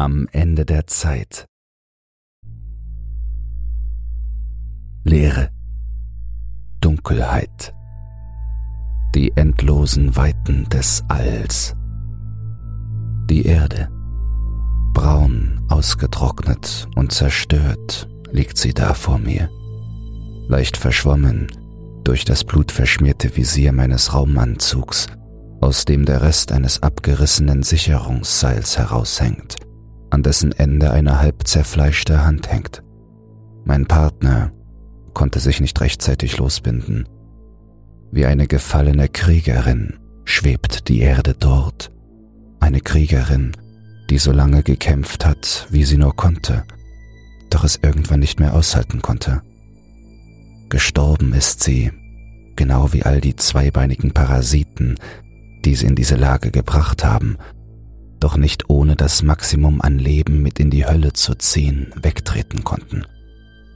Am Ende der Zeit. Leere. Dunkelheit. Die endlosen Weiten des Alls. Die Erde. Braun, ausgetrocknet und zerstört liegt sie da vor mir. Leicht verschwommen durch das blutverschmierte Visier meines Raumanzugs, aus dem der Rest eines abgerissenen Sicherungsseils heraushängt an dessen Ende eine halb zerfleischte Hand hängt. Mein Partner konnte sich nicht rechtzeitig losbinden. Wie eine gefallene Kriegerin schwebt die Erde dort. Eine Kriegerin, die so lange gekämpft hat, wie sie nur konnte, doch es irgendwann nicht mehr aushalten konnte. Gestorben ist sie, genau wie all die zweibeinigen Parasiten, die sie in diese Lage gebracht haben doch nicht ohne das Maximum an Leben mit in die Hölle zu ziehen, wegtreten konnten.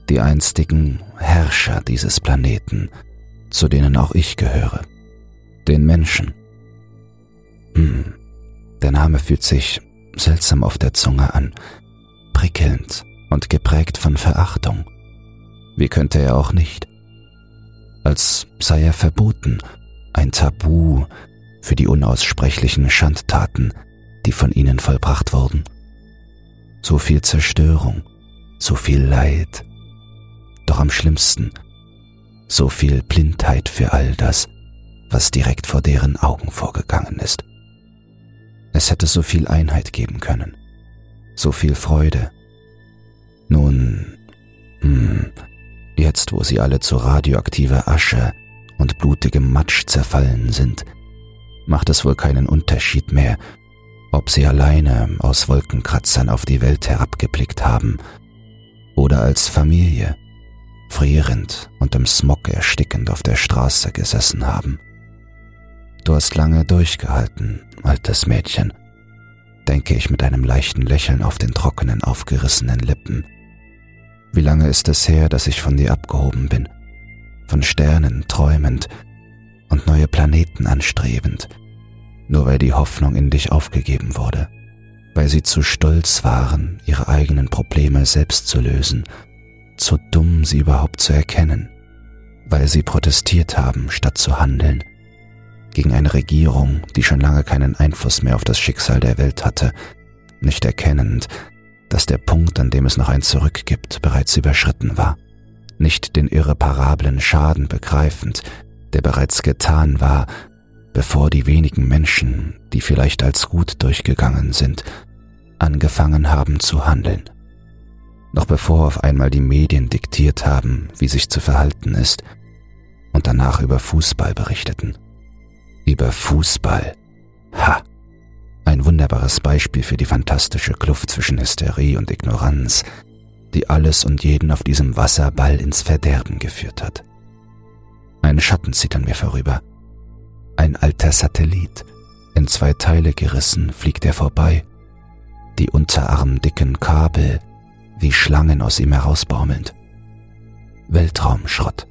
Die einstigen Herrscher dieses Planeten, zu denen auch ich gehöre. Den Menschen. Hm, der Name fühlt sich seltsam auf der Zunge an, prickelnd und geprägt von Verachtung. Wie könnte er auch nicht? Als sei er verboten, ein Tabu für die unaussprechlichen Schandtaten, die von ihnen vollbracht wurden. So viel Zerstörung, so viel Leid, doch am schlimmsten so viel Blindheit für all das, was direkt vor deren Augen vorgegangen ist. Es hätte so viel Einheit geben können, so viel Freude. Nun, hm, jetzt wo sie alle zu radioaktiver Asche und blutigem Matsch zerfallen sind, macht es wohl keinen Unterschied mehr, ob sie alleine aus Wolkenkratzern auf die Welt herabgeblickt haben oder als Familie, frierend und im Smog erstickend auf der Straße gesessen haben. Du hast lange durchgehalten, altes Mädchen, denke ich mit einem leichten Lächeln auf den trockenen, aufgerissenen Lippen. Wie lange ist es her, dass ich von dir abgehoben bin, von Sternen träumend und neue Planeten anstrebend, nur weil die Hoffnung in dich aufgegeben wurde, weil sie zu stolz waren, ihre eigenen Probleme selbst zu lösen, zu dumm, sie überhaupt zu erkennen, weil sie protestiert haben, statt zu handeln, gegen eine Regierung, die schon lange keinen Einfluss mehr auf das Schicksal der Welt hatte, nicht erkennend, dass der Punkt, an dem es noch ein Zurück gibt, bereits überschritten war, nicht den irreparablen Schaden begreifend, der bereits getan war bevor die wenigen Menschen, die vielleicht als gut durchgegangen sind, angefangen haben zu handeln. Noch bevor auf einmal die Medien diktiert haben, wie sich zu verhalten ist, und danach über Fußball berichteten. Über Fußball. Ha! Ein wunderbares Beispiel für die fantastische Kluft zwischen Hysterie und Ignoranz, die alles und jeden auf diesem Wasserball ins Verderben geführt hat. Ein Schatten zieht an mir vorüber, ein alter Satellit. In zwei Teile gerissen fliegt er vorbei. Die unterarmdicken Kabel wie Schlangen aus ihm herausbaumelnd. Weltraumschrott.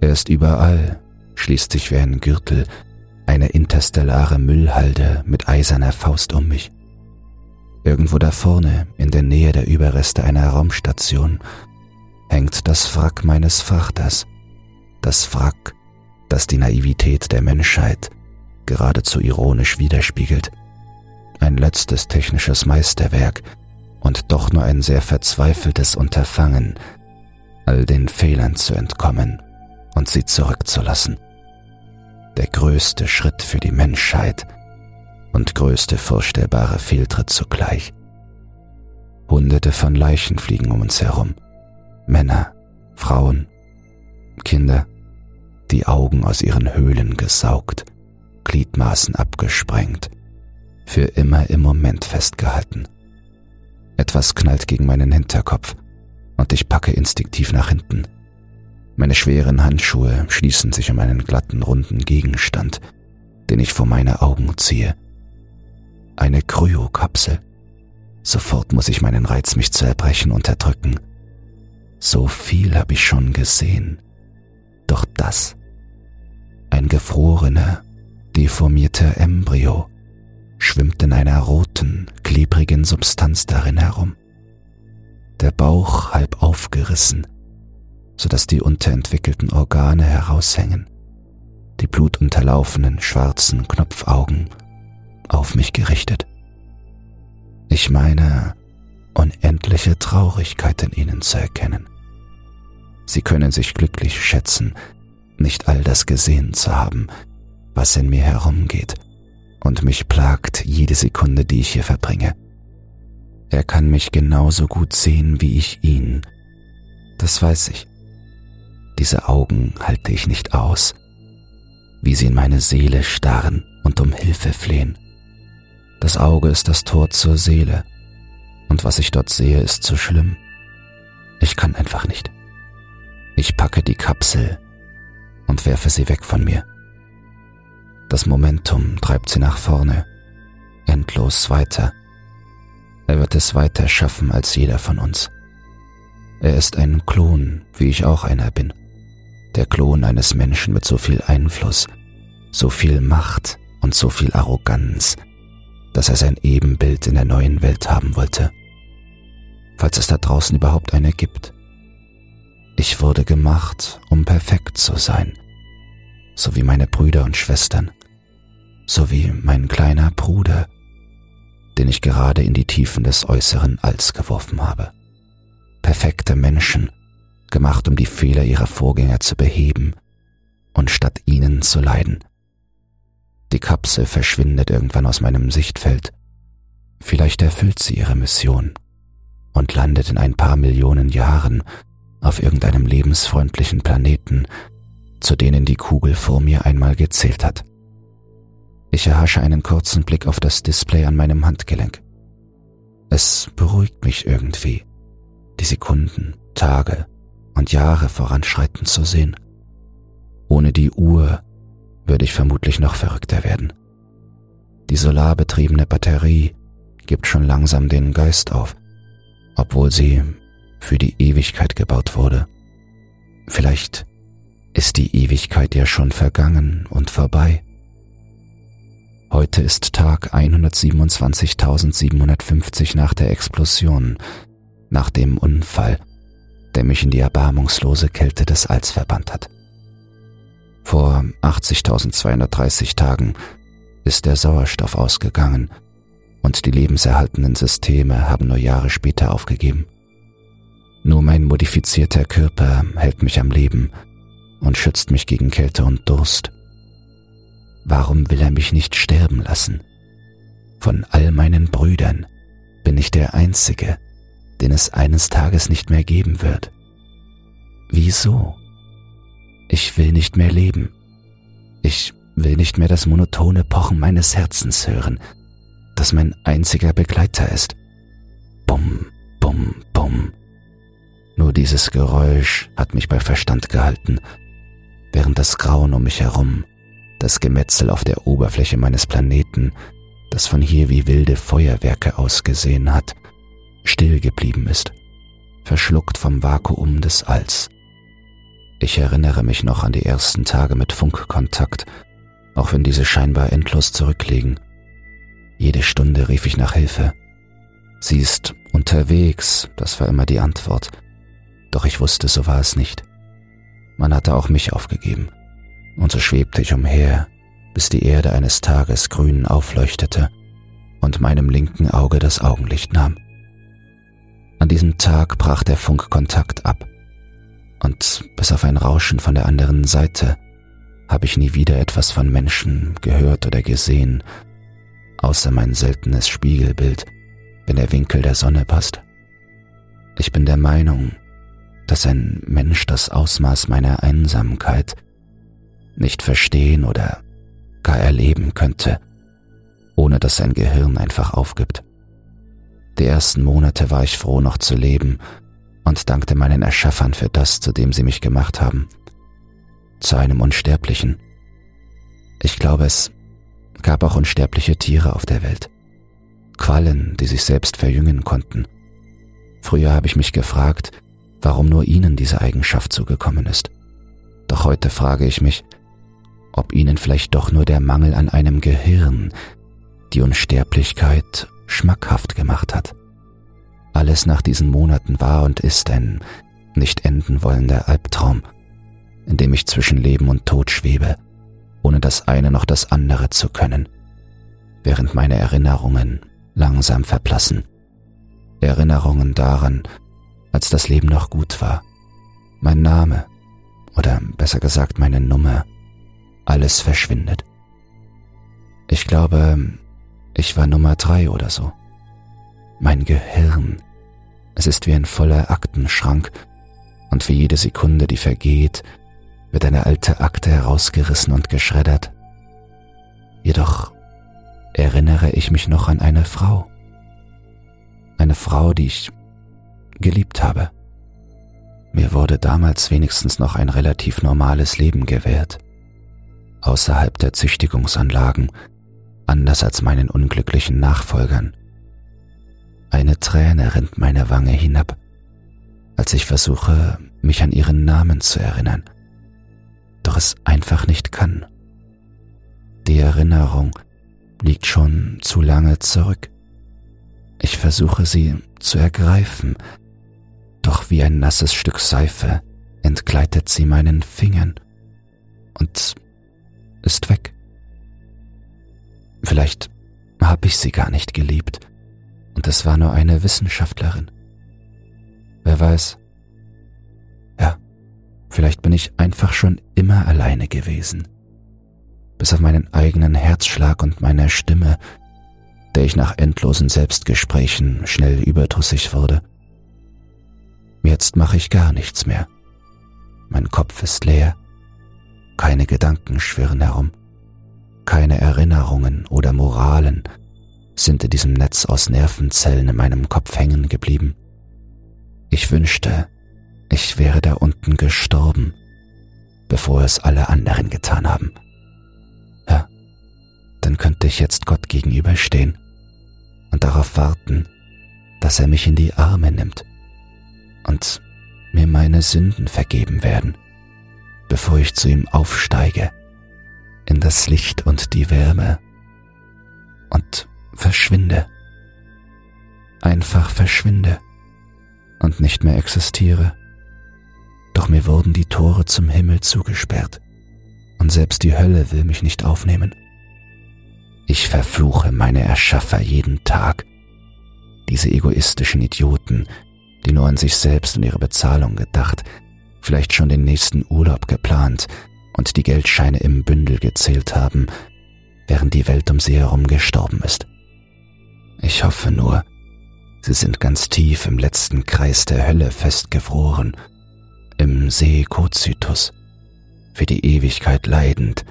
Er ist überall, schließt sich wie ein Gürtel, eine interstellare Müllhalde mit eiserner Faust um mich. Irgendwo da vorne, in der Nähe der Überreste einer Raumstation, hängt das Wrack meines Vaters, das Wrack das die Naivität der Menschheit geradezu ironisch widerspiegelt. Ein letztes technisches Meisterwerk und doch nur ein sehr verzweifeltes Unterfangen, all den Fehlern zu entkommen und sie zurückzulassen. Der größte Schritt für die Menschheit und größte vorstellbare Fehltritt zugleich. Hunderte von Leichen fliegen um uns herum. Männer, Frauen, Kinder, die Augen aus ihren Höhlen gesaugt, Gliedmaßen abgesprengt, für immer im Moment festgehalten. Etwas knallt gegen meinen Hinterkopf und ich packe instinktiv nach hinten. Meine schweren Handschuhe schließen sich um einen glatten, runden Gegenstand, den ich vor meine Augen ziehe. Eine Kryokapsel. Sofort muss ich meinen Reiz, mich zu erbrechen, unterdrücken. So viel habe ich schon gesehen. Doch das ein gefrorener, deformierter Embryo, schwimmt in einer roten, klebrigen Substanz darin herum. Der Bauch halb aufgerissen, so dass die unterentwickelten Organe heraushängen, die blutunterlaufenen schwarzen Knopfaugen auf mich gerichtet. Ich meine, unendliche Traurigkeit in ihnen zu erkennen. Sie können sich glücklich schätzen, nicht all das gesehen zu haben, was in mir herumgeht und mich plagt jede Sekunde, die ich hier verbringe. Er kann mich genauso gut sehen wie ich ihn. Das weiß ich. Diese Augen halte ich nicht aus, wie sie in meine Seele starren und um Hilfe flehen. Das Auge ist das Tor zur Seele, und was ich dort sehe, ist zu schlimm. Ich kann einfach nicht. Ich packe die Kapsel und werfe sie weg von mir. Das Momentum treibt sie nach vorne, endlos weiter. Er wird es weiter schaffen als jeder von uns. Er ist ein Klon, wie ich auch einer bin. Der Klon eines Menschen mit so viel Einfluss, so viel Macht und so viel Arroganz, dass er sein Ebenbild in der neuen Welt haben wollte. Falls es da draußen überhaupt eine gibt. Ich wurde gemacht, um perfekt zu sein, so wie meine Brüder und Schwestern, so wie mein kleiner Bruder, den ich gerade in die Tiefen des äußeren Alls geworfen habe. Perfekte Menschen, gemacht um die Fehler ihrer Vorgänger zu beheben und statt ihnen zu leiden. Die Kapsel verschwindet irgendwann aus meinem Sichtfeld. Vielleicht erfüllt sie ihre Mission und landet in ein paar Millionen Jahren auf irgendeinem lebensfreundlichen Planeten, zu denen die Kugel vor mir einmal gezählt hat. Ich erhasche einen kurzen Blick auf das Display an meinem Handgelenk. Es beruhigt mich irgendwie, die Sekunden, Tage und Jahre voranschreiten zu sehen. Ohne die Uhr würde ich vermutlich noch verrückter werden. Die solarbetriebene Batterie gibt schon langsam den Geist auf, obwohl sie für die Ewigkeit gebaut wurde. Vielleicht ist die Ewigkeit ja schon vergangen und vorbei. Heute ist Tag 127.750 nach der Explosion, nach dem Unfall, der mich in die erbarmungslose Kälte des Alls verbannt hat. Vor 80.230 Tagen ist der Sauerstoff ausgegangen und die lebenserhaltenden Systeme haben nur Jahre später aufgegeben. Nur mein modifizierter Körper hält mich am Leben und schützt mich gegen Kälte und Durst. Warum will er mich nicht sterben lassen? Von all meinen Brüdern bin ich der Einzige, den es eines Tages nicht mehr geben wird. Wieso? Ich will nicht mehr leben. Ich will nicht mehr das monotone Pochen meines Herzens hören, das mein einziger Begleiter ist. Dieses Geräusch hat mich bei Verstand gehalten, während das Grauen um mich herum, das Gemetzel auf der Oberfläche meines Planeten, das von hier wie wilde Feuerwerke ausgesehen hat, still geblieben ist, verschluckt vom Vakuum des Alls. Ich erinnere mich noch an die ersten Tage mit Funkkontakt, auch wenn diese scheinbar endlos zurückliegen. Jede Stunde rief ich nach Hilfe. Sie ist unterwegs, das war immer die Antwort. Doch ich wusste, so war es nicht. Man hatte auch mich aufgegeben. Und so schwebte ich umher, bis die Erde eines Tages grün aufleuchtete und meinem linken Auge das Augenlicht nahm. An diesem Tag brach der Funkkontakt ab, und bis auf ein Rauschen von der anderen Seite habe ich nie wieder etwas von Menschen gehört oder gesehen, außer mein seltenes Spiegelbild, wenn der Winkel der Sonne passt. Ich bin der Meinung, dass ein Mensch das Ausmaß meiner Einsamkeit nicht verstehen oder gar erleben könnte, ohne dass sein Gehirn einfach aufgibt. Die ersten Monate war ich froh, noch zu leben und dankte meinen Erschaffern für das, zu dem sie mich gemacht haben. Zu einem Unsterblichen. Ich glaube, es gab auch unsterbliche Tiere auf der Welt. Quallen, die sich selbst verjüngen konnten. Früher habe ich mich gefragt, warum nur ihnen diese Eigenschaft zugekommen ist. Doch heute frage ich mich, ob ihnen vielleicht doch nur der Mangel an einem Gehirn, die Unsterblichkeit schmackhaft gemacht hat. Alles nach diesen Monaten war und ist ein nicht enden wollender Albtraum, in dem ich zwischen Leben und Tod schwebe, ohne das eine noch das andere zu können, während meine Erinnerungen langsam verblassen. Erinnerungen daran, als das Leben noch gut war, mein Name oder besser gesagt meine Nummer, alles verschwindet. Ich glaube, ich war Nummer drei oder so. Mein Gehirn, es ist wie ein voller Aktenschrank, und für jede Sekunde, die vergeht, wird eine alte Akte herausgerissen und geschreddert. Jedoch erinnere ich mich noch an eine Frau. Eine Frau, die ich geliebt habe. Mir wurde damals wenigstens noch ein relativ normales Leben gewährt, außerhalb der Züchtigungsanlagen, anders als meinen unglücklichen Nachfolgern. Eine Träne rinnt meine Wange hinab, als ich versuche, mich an ihren Namen zu erinnern, doch es einfach nicht kann. Die Erinnerung liegt schon zu lange zurück. Ich versuche sie zu ergreifen, doch wie ein nasses Stück Seife entgleitet sie meinen Fingern und ist weg. Vielleicht habe ich sie gar nicht geliebt und es war nur eine Wissenschaftlerin. Wer weiß. Ja, vielleicht bin ich einfach schon immer alleine gewesen. Bis auf meinen eigenen Herzschlag und meine Stimme, der ich nach endlosen Selbstgesprächen schnell überdrüssig wurde. Jetzt mache ich gar nichts mehr. Mein Kopf ist leer. Keine Gedanken schwirren herum. Keine Erinnerungen oder Moralen sind in diesem Netz aus Nervenzellen in meinem Kopf hängen geblieben. Ich wünschte, ich wäre da unten gestorben, bevor es alle anderen getan haben. Ja, dann könnte ich jetzt Gott gegenüberstehen und darauf warten, dass er mich in die Arme nimmt und mir meine Sünden vergeben werden, bevor ich zu ihm aufsteige, in das Licht und die Wärme und verschwinde, einfach verschwinde und nicht mehr existiere. Doch mir wurden die Tore zum Himmel zugesperrt und selbst die Hölle will mich nicht aufnehmen. Ich verfluche meine Erschaffer jeden Tag, diese egoistischen Idioten, die nur an sich selbst und ihre Bezahlung gedacht, vielleicht schon den nächsten Urlaub geplant und die Geldscheine im Bündel gezählt haben, während die Welt um sie herum gestorben ist. Ich hoffe nur, sie sind ganz tief im letzten Kreis der Hölle festgefroren, im See Kozytus, für die Ewigkeit leidend,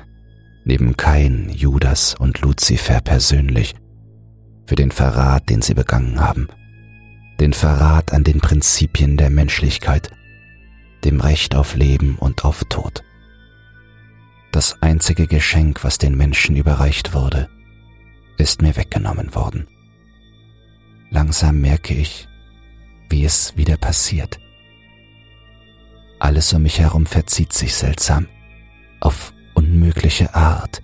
neben Kain, Judas und Luzifer persönlich, für den Verrat, den sie begangen haben den Verrat an den Prinzipien der Menschlichkeit, dem Recht auf Leben und auf Tod. Das einzige Geschenk, was den Menschen überreicht wurde, ist mir weggenommen worden. Langsam merke ich, wie es wieder passiert. Alles um mich herum verzieht sich seltsam, auf unmögliche Art,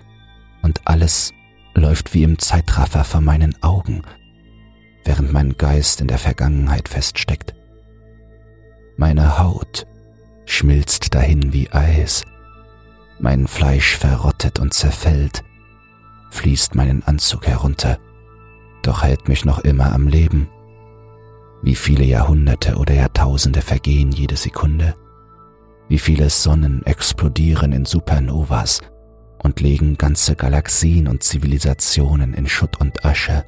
und alles läuft wie im Zeitraffer vor meinen Augen, während mein Geist in der Vergangenheit feststeckt. Meine Haut schmilzt dahin wie Eis, mein Fleisch verrottet und zerfällt, fließt meinen Anzug herunter, doch hält mich noch immer am Leben. Wie viele Jahrhunderte oder Jahrtausende vergehen jede Sekunde, wie viele Sonnen explodieren in Supernovas und legen ganze Galaxien und Zivilisationen in Schutt und Asche,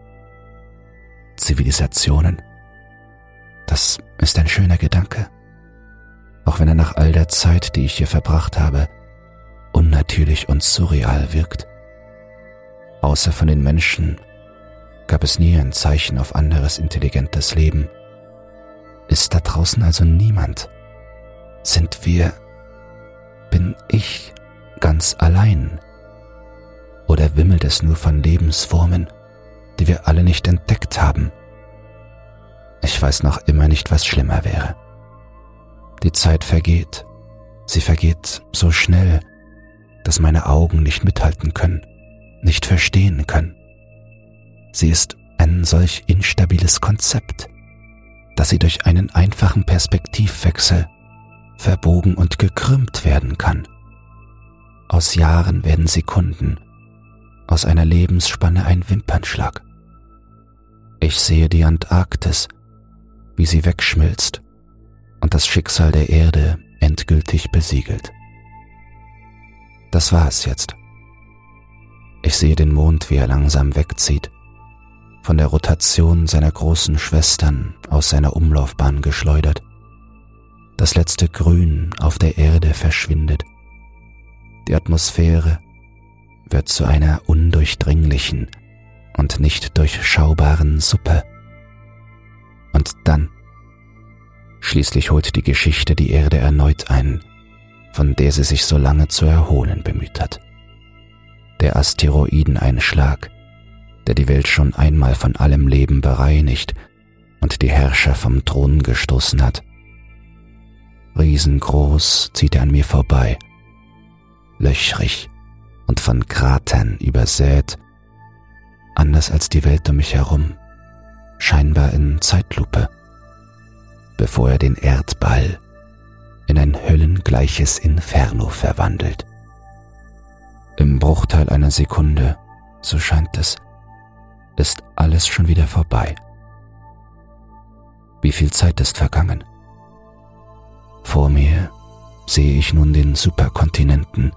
Zivilisationen. Das ist ein schöner Gedanke, auch wenn er nach all der Zeit, die ich hier verbracht habe, unnatürlich und surreal wirkt. Außer von den Menschen gab es nie ein Zeichen auf anderes intelligentes Leben. Ist da draußen also niemand? Sind wir, bin ich ganz allein? Oder wimmelt es nur von Lebensformen, die wir alle nicht entdeckt haben. Ich weiß noch immer nicht, was schlimmer wäre. Die Zeit vergeht. Sie vergeht so schnell, dass meine Augen nicht mithalten können, nicht verstehen können. Sie ist ein solch instabiles Konzept, dass sie durch einen einfachen Perspektivwechsel verbogen und gekrümmt werden kann. Aus Jahren werden Sekunden, aus einer Lebensspanne ein Wimpernschlag. Ich sehe die Antarktis, wie sie wegschmilzt und das Schicksal der Erde endgültig besiegelt. Das war es jetzt. Ich sehe den Mond, wie er langsam wegzieht, von der Rotation seiner großen Schwestern aus seiner Umlaufbahn geschleudert. Das letzte Grün auf der Erde verschwindet. Die Atmosphäre wird zu einer undurchdringlichen und nicht durchschaubaren Suppe. Und dann, schließlich holt die Geschichte die Erde erneut ein, von der sie sich so lange zu erholen bemüht hat. Der Asteroideneinschlag, der die Welt schon einmal von allem Leben bereinigt und die Herrscher vom Thron gestoßen hat. Riesengroß zieht er an mir vorbei, löchrig und von Kratern übersät, anders als die Welt um mich herum, scheinbar in Zeitlupe, bevor er den Erdball in ein höllengleiches Inferno verwandelt. Im Bruchteil einer Sekunde, so scheint es, ist alles schon wieder vorbei. Wie viel Zeit ist vergangen? Vor mir sehe ich nun den Superkontinenten,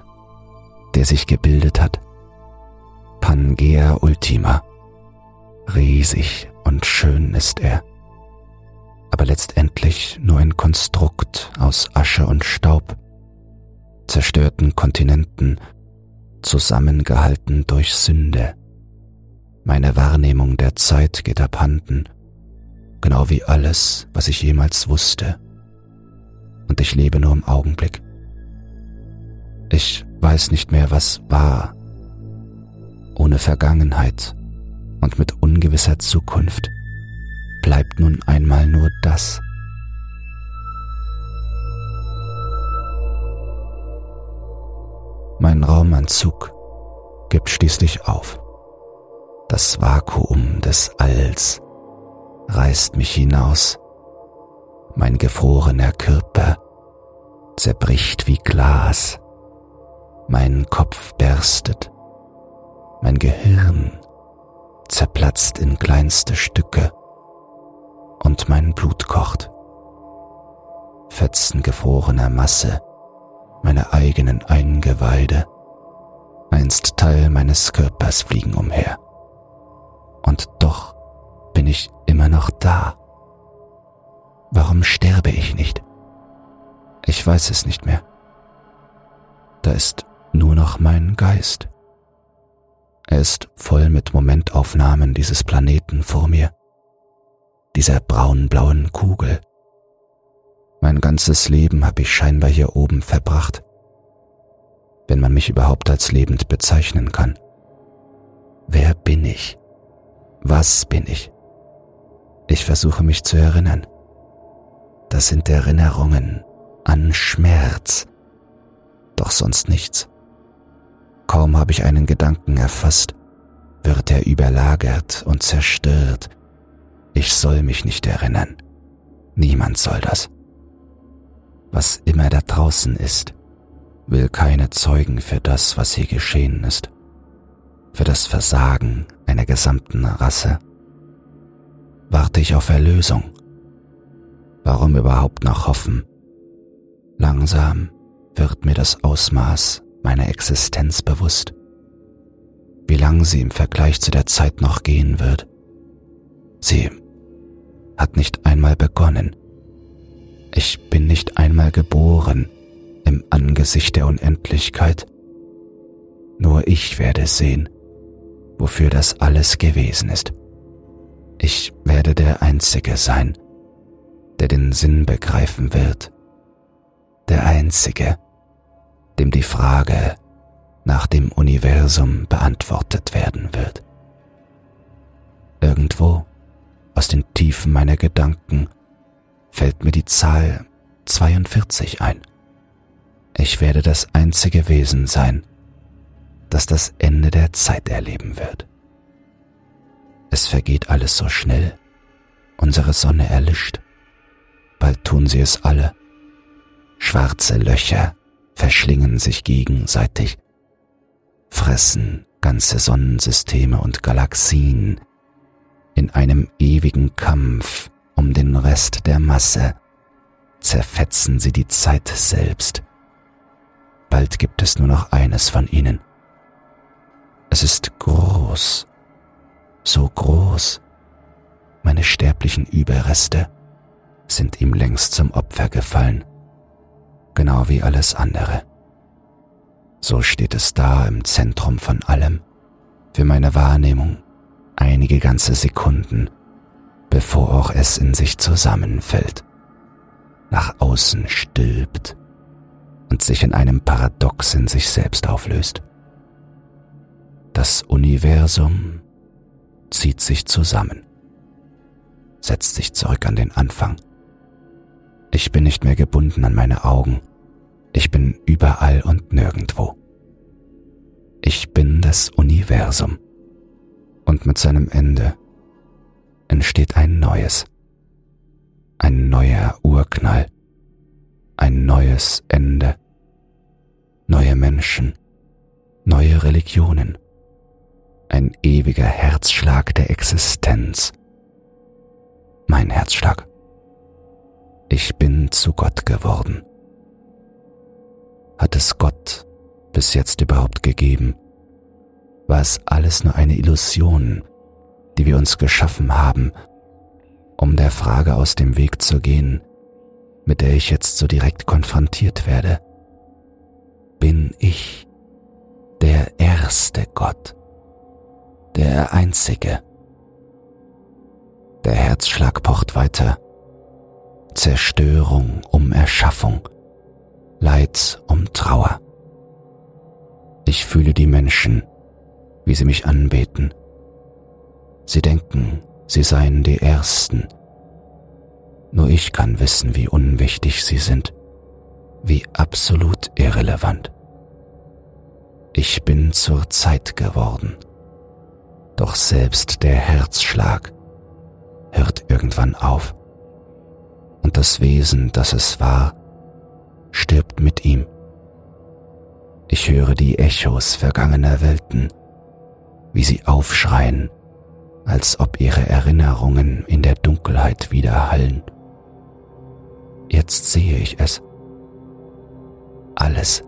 der sich gebildet hat. Pangea Ultima. Riesig und schön ist er, aber letztendlich nur ein Konstrukt aus Asche und Staub, zerstörten Kontinenten, zusammengehalten durch Sünde. Meine Wahrnehmung der Zeit geht abhanden, genau wie alles, was ich jemals wusste. Und ich lebe nur im Augenblick. Ich weiß nicht mehr, was war. Ohne Vergangenheit und mit ungewisser Zukunft bleibt nun einmal nur das. Mein Raumanzug gibt schließlich auf. Das Vakuum des Alls reißt mich hinaus. Mein gefrorener Körper zerbricht wie Glas. Mein Kopf berstet. Mein Gehirn zerplatzt in kleinste Stücke und mein Blut kocht. Fetzen gefrorener Masse, meine eigenen Eingeweide, einst Teil meines Körpers fliegen umher. Und doch bin ich immer noch da. Warum sterbe ich nicht? Ich weiß es nicht mehr. Da ist nur noch mein Geist. Er ist voll mit Momentaufnahmen dieses Planeten vor mir dieser braunblauen Kugel. Mein ganzes Leben habe ich scheinbar hier oben verbracht, wenn man mich überhaupt als lebend bezeichnen kann. Wer bin ich? Was bin ich? Ich versuche mich zu erinnern. Das sind Erinnerungen an Schmerz, doch sonst nichts. Kaum habe ich einen Gedanken erfasst, wird er überlagert und zerstört ich soll mich nicht erinnern. Niemand soll das. Was immer da draußen ist, will keine Zeugen für das, was hier geschehen ist, für das Versagen einer gesamten Rasse. Warte ich auf Erlösung? Warum überhaupt noch hoffen? Langsam wird mir das Ausmaß meiner Existenz bewusst, wie lang sie im Vergleich zu der Zeit noch gehen wird. Sie hat nicht einmal begonnen. Ich bin nicht einmal geboren im Angesicht der Unendlichkeit. Nur ich werde sehen, wofür das alles gewesen ist. Ich werde der Einzige sein, der den Sinn begreifen wird. Der Einzige, dem die Frage nach dem Universum beantwortet werden wird. Irgendwo aus den Tiefen meiner Gedanken fällt mir die Zahl 42 ein. Ich werde das einzige Wesen sein, das das Ende der Zeit erleben wird. Es vergeht alles so schnell. Unsere Sonne erlischt. Bald tun sie es alle. Schwarze Löcher verschlingen sich gegenseitig, fressen ganze Sonnensysteme und Galaxien in einem ewigen Kampf um den Rest der Masse, zerfetzen sie die Zeit selbst. Bald gibt es nur noch eines von ihnen. Es ist groß, so groß. Meine sterblichen Überreste sind ihm längst zum Opfer gefallen, genau wie alles andere. So steht es da im Zentrum von allem, für meine Wahrnehmung einige ganze Sekunden, bevor auch es in sich zusammenfällt, nach außen stülpt und sich in einem Paradox in sich selbst auflöst. Das Universum zieht sich zusammen, setzt sich zurück an den Anfang. Ich bin nicht mehr gebunden an meine Augen, ich bin überall und nirgendwo. Ich bin das Universum. Und mit seinem Ende entsteht ein neues, ein neuer Urknall, ein neues Ende, neue Menschen, neue Religionen, ein ewiger Herzschlag der Existenz. Mein Herzschlag. Ich bin zu Gott geworden. Hat es Gott bis jetzt überhaupt gegeben? War es alles nur eine Illusion, die wir uns geschaffen haben, um der Frage aus dem Weg zu gehen, mit der ich jetzt so direkt konfrontiert werde? Bin ich der erste Gott, der einzige? Der Herzschlag pocht weiter. Zerstörung um Erschaffung Leid um Trauer. Ich fühle die Menschen, wie sie mich anbeten. Sie denken, sie seien die Ersten. Nur ich kann wissen, wie unwichtig sie sind, wie absolut irrelevant. Ich bin zur Zeit geworden. Doch selbst der Herzschlag hört irgendwann auf. Und das Wesen, das es war, stirbt mit ihm. Ich höre die Echos vergangener Welten, wie sie aufschreien, als ob ihre Erinnerungen in der Dunkelheit widerhallen. Jetzt sehe ich es. Alles,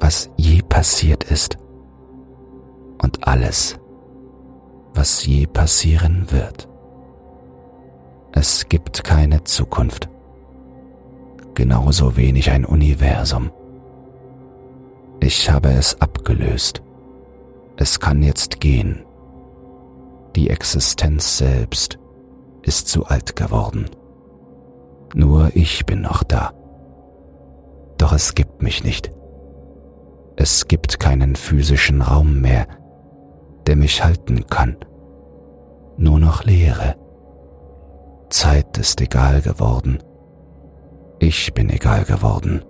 was je passiert ist und alles, was je passieren wird. Es gibt keine Zukunft genauso wenig ein Universum. Ich habe es abgelöst. Es kann jetzt gehen. Die Existenz selbst ist zu alt geworden. Nur ich bin noch da. Doch es gibt mich nicht. Es gibt keinen physischen Raum mehr, der mich halten kann. Nur noch Leere. Zeit ist egal geworden. Ich bin egal geworden.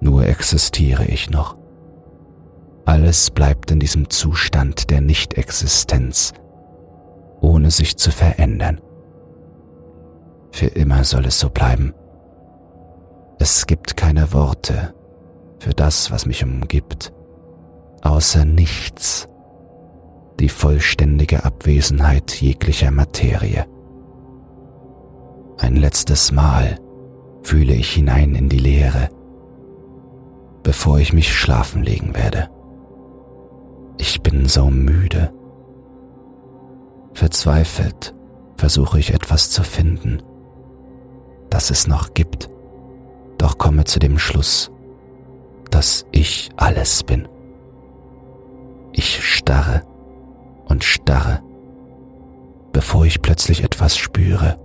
Nur existiere ich noch. Alles bleibt in diesem Zustand der Nichtexistenz, ohne sich zu verändern. Für immer soll es so bleiben. Es gibt keine Worte für das, was mich umgibt, außer nichts, die vollständige Abwesenheit jeglicher Materie. Ein letztes Mal fühle ich hinein in die Leere, bevor ich mich schlafen legen werde. Ich bin so müde. Verzweifelt versuche ich etwas zu finden, das es noch gibt, doch komme zu dem Schluss, dass ich alles bin. Ich starre und starre, bevor ich plötzlich etwas spüre,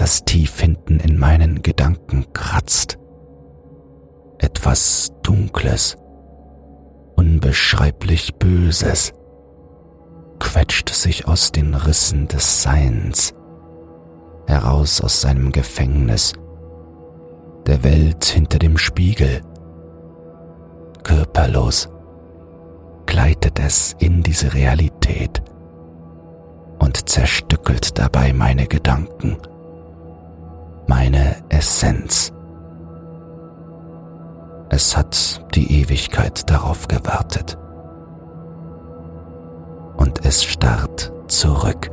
das tief hinten in meinen Gedanken kratzt. Etwas Dunkles, unbeschreiblich Böses quetscht sich aus den Rissen des Seins, heraus aus seinem Gefängnis, der Welt hinter dem Spiegel, körperlos, gleitet es in diese Realität und zerstückelt dabei meine Gedanken, meine Essenz. Es hat die Ewigkeit darauf gewartet. Und es starrt zurück.